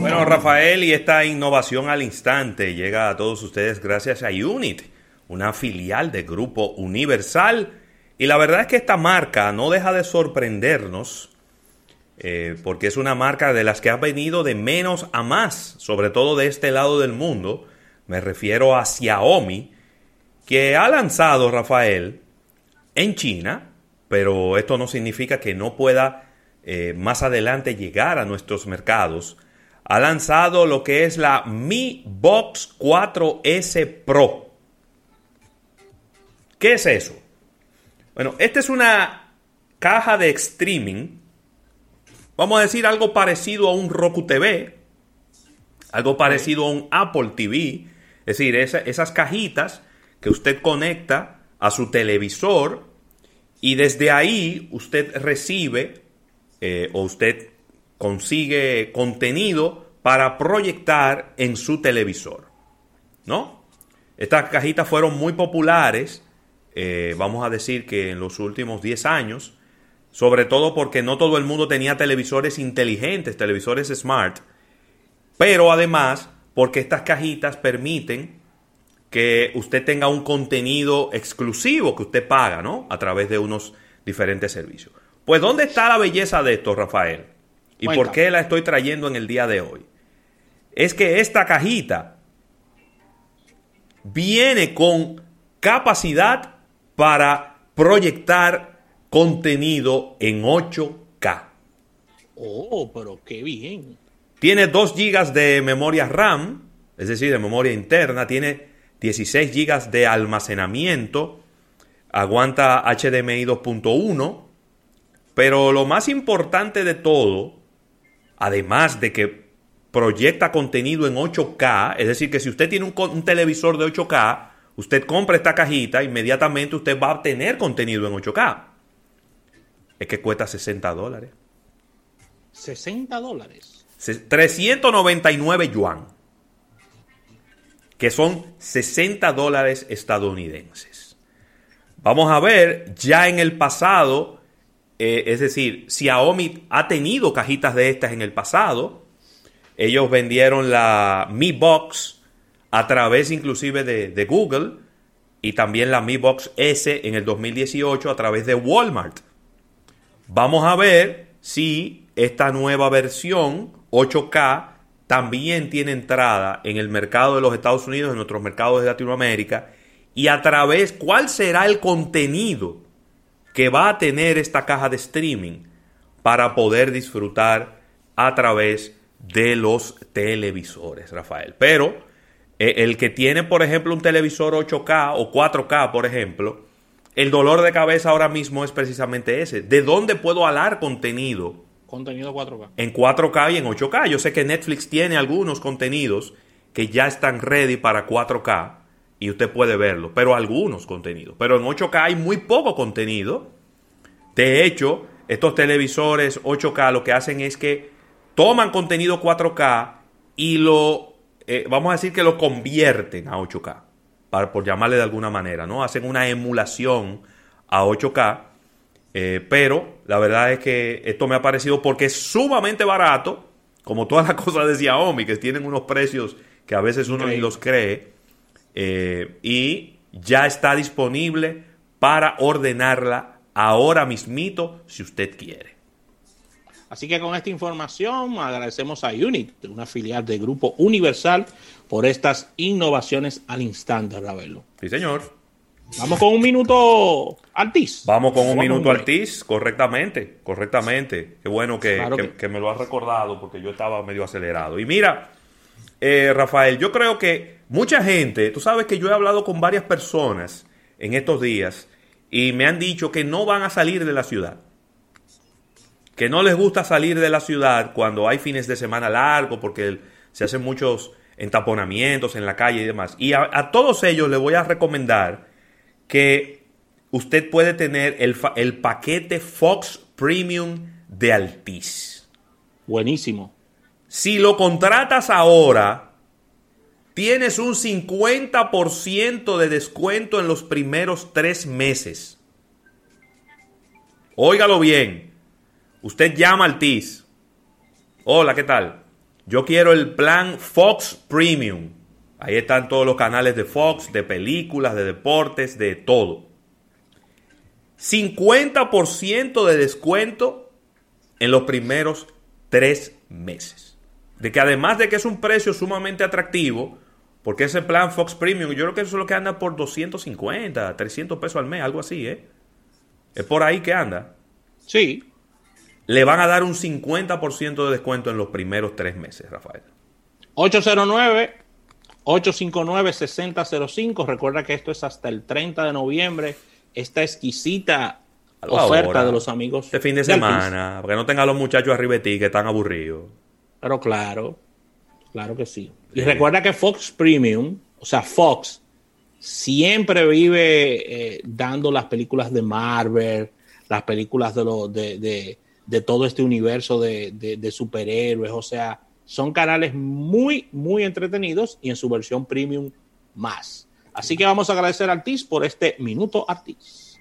Bueno, Rafael, y esta innovación al instante llega a todos ustedes gracias a Unit, una filial de Grupo Universal. Y la verdad es que esta marca no deja de sorprendernos, eh, porque es una marca de las que ha venido de menos a más, sobre todo de este lado del mundo. Me refiero a Xiaomi, que ha lanzado, Rafael, en China, pero esto no significa que no pueda eh, más adelante llegar a nuestros mercados. Ha lanzado lo que es la Mi Box 4S Pro. ¿Qué es eso? Bueno, esta es una caja de streaming. Vamos a decir algo parecido a un Roku TV, algo parecido a un Apple TV. Es decir, esas cajitas que usted conecta a su televisor y desde ahí usted recibe eh, o usted consigue contenido para proyectar en su televisor. ¿No? Estas cajitas fueron muy populares, eh, vamos a decir que en los últimos 10 años, sobre todo porque no todo el mundo tenía televisores inteligentes, televisores smart, pero además porque estas cajitas permiten que usted tenga un contenido exclusivo que usted paga, ¿no? A través de unos diferentes servicios. Pues ¿dónde está la belleza de esto, Rafael? ¿Y por qué la estoy trayendo en el día de hoy? Es que esta cajita viene con capacidad para proyectar contenido en 8K. Oh, pero qué bien. Tiene 2 GB de memoria RAM, es decir, de memoria interna, tiene 16 GB de almacenamiento, aguanta HDMI 2.1, pero lo más importante de todo, además de que proyecta contenido en 8K, es decir, que si usted tiene un, televisor de 8K, usted compra esta cajita, inmediatamente usted va a obtener contenido en 8K. Es que cuesta 60 dólares. 60 dólares. 399 yuan que son 60 dólares estadounidenses. Vamos a ver, ya en el pasado, eh, es decir, Xiaomi ha tenido cajitas de estas en el pasado. Ellos vendieron la Mi Box a través inclusive de, de Google y también la Mi Box S en el 2018 a través de Walmart. Vamos a ver si esta nueva versión 8K también tiene entrada en el mercado de los Estados Unidos, en nuestros mercados de Latinoamérica, y a través, ¿cuál será el contenido que va a tener esta caja de streaming para poder disfrutar a través de los televisores, Rafael? Pero eh, el que tiene, por ejemplo, un televisor 8K o 4K, por ejemplo, el dolor de cabeza ahora mismo es precisamente ese. ¿De dónde puedo alar contenido? Contenido 4K. En 4K y en 8K. Yo sé que Netflix tiene algunos contenidos que ya están ready para 4K y usted puede verlo, pero algunos contenidos. Pero en 8K hay muy poco contenido. De hecho, estos televisores 8K lo que hacen es que toman contenido 4K y lo, eh, vamos a decir que lo convierten a 8K, para, por llamarle de alguna manera, ¿no? Hacen una emulación a 8K eh, pero la verdad es que esto me ha parecido porque es sumamente barato, como todas las cosas de Xiaomi, que tienen unos precios que a veces uno ni los cree. Eh, y ya está disponible para ordenarla ahora mismito si usted quiere. Así que con esta información agradecemos a Unit, una filial del Grupo Universal, por estas innovaciones al instante, Ravelo. Sí, señor. Vamos con un minuto Altis. Vamos con un minuto Altis, correctamente, correctamente. Qué bueno que, me lo has recordado porque yo estaba medio acelerado. Y mira, eh, Rafael, yo creo que mucha gente, tú sabes que yo he hablado con varias personas en estos días y me han dicho que no van a salir de la ciudad. Que no les gusta salir de la ciudad cuando hay fines de semana largos porque se hacen muchos entaponamientos en la calle y demás. Y a todos ellos les voy a recomendar que usted puede tener el, el paquete Fox Premium de Altis. Buenísimo. Si lo contratas ahora, tienes un 50% de descuento en los primeros tres meses. Óigalo bien. Usted llama al TIS. Hola, ¿qué tal? Yo quiero el plan Fox Premium. Ahí están todos los canales de Fox, de películas, de deportes, de todo. 50% de descuento en los primeros tres meses. De que además de que es un precio sumamente atractivo, porque ese plan Fox Premium, yo creo que eso es lo que anda por 250, 300 pesos al mes, algo así, ¿eh? Es por ahí que anda. Sí. Le van a dar un 50% de descuento en los primeros tres meses, Rafael. 809-859-6005. Recuerda que esto es hasta el 30 de noviembre. Esta exquisita oferta de los amigos. Este fin de semana, porque no tenga a los muchachos arriba de ti que están aburridos. Pero claro, claro que sí. Y recuerda que Fox Premium, o sea, Fox, siempre vive eh, dando las películas de Marvel, las películas de, lo, de, de, todo este universo de, de, superhéroes. O sea, son canales muy, muy entretenidos y en su versión premium más. Así que vamos a agradecer a Artis por este minuto Artis.